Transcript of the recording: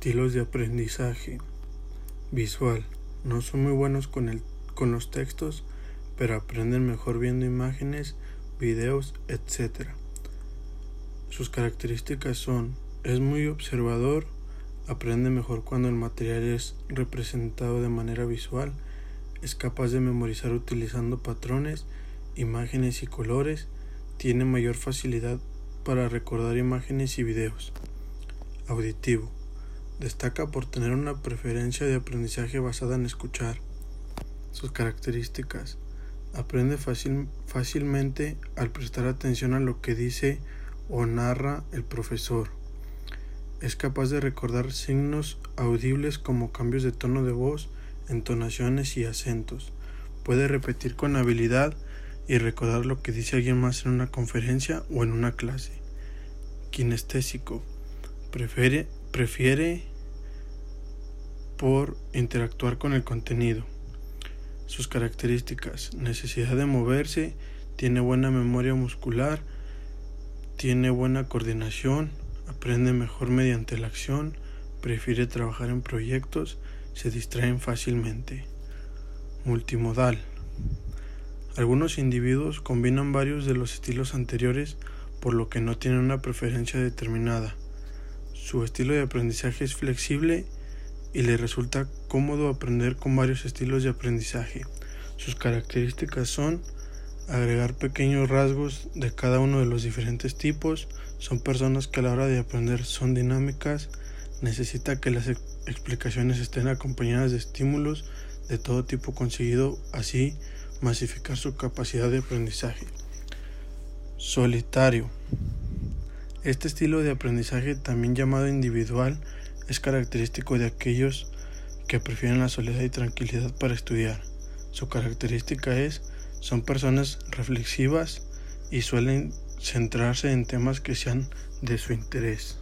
Estilos de aprendizaje. Visual. No son muy buenos con, el, con los textos, pero aprenden mejor viendo imágenes, videos, etc. Sus características son, es muy observador, aprende mejor cuando el material es representado de manera visual, es capaz de memorizar utilizando patrones, imágenes y colores, tiene mayor facilidad para recordar imágenes y videos. Auditivo Destaca por tener una preferencia de aprendizaje basada en escuchar. Sus características. Aprende fácilmente al prestar atención a lo que dice o narra el profesor. Es capaz de recordar signos audibles como cambios de tono de voz, entonaciones y acentos. Puede repetir con habilidad y recordar lo que dice alguien más en una conferencia o en una clase. Kinestésico. Prefiere, prefiere por interactuar con el contenido. Sus características, necesidad de moverse, tiene buena memoria muscular, tiene buena coordinación, aprende mejor mediante la acción, prefiere trabajar en proyectos, se distraen fácilmente. Multimodal. Algunos individuos combinan varios de los estilos anteriores por lo que no tienen una preferencia determinada. Su estilo de aprendizaje es flexible y le resulta cómodo aprender con varios estilos de aprendizaje. Sus características son agregar pequeños rasgos de cada uno de los diferentes tipos, son personas que a la hora de aprender son dinámicas, necesita que las explicaciones estén acompañadas de estímulos de todo tipo conseguido así masificar su capacidad de aprendizaje. Solitario. Este estilo de aprendizaje, también llamado individual, es característico de aquellos que prefieren la soledad y tranquilidad para estudiar. Su característica es son personas reflexivas y suelen centrarse en temas que sean de su interés.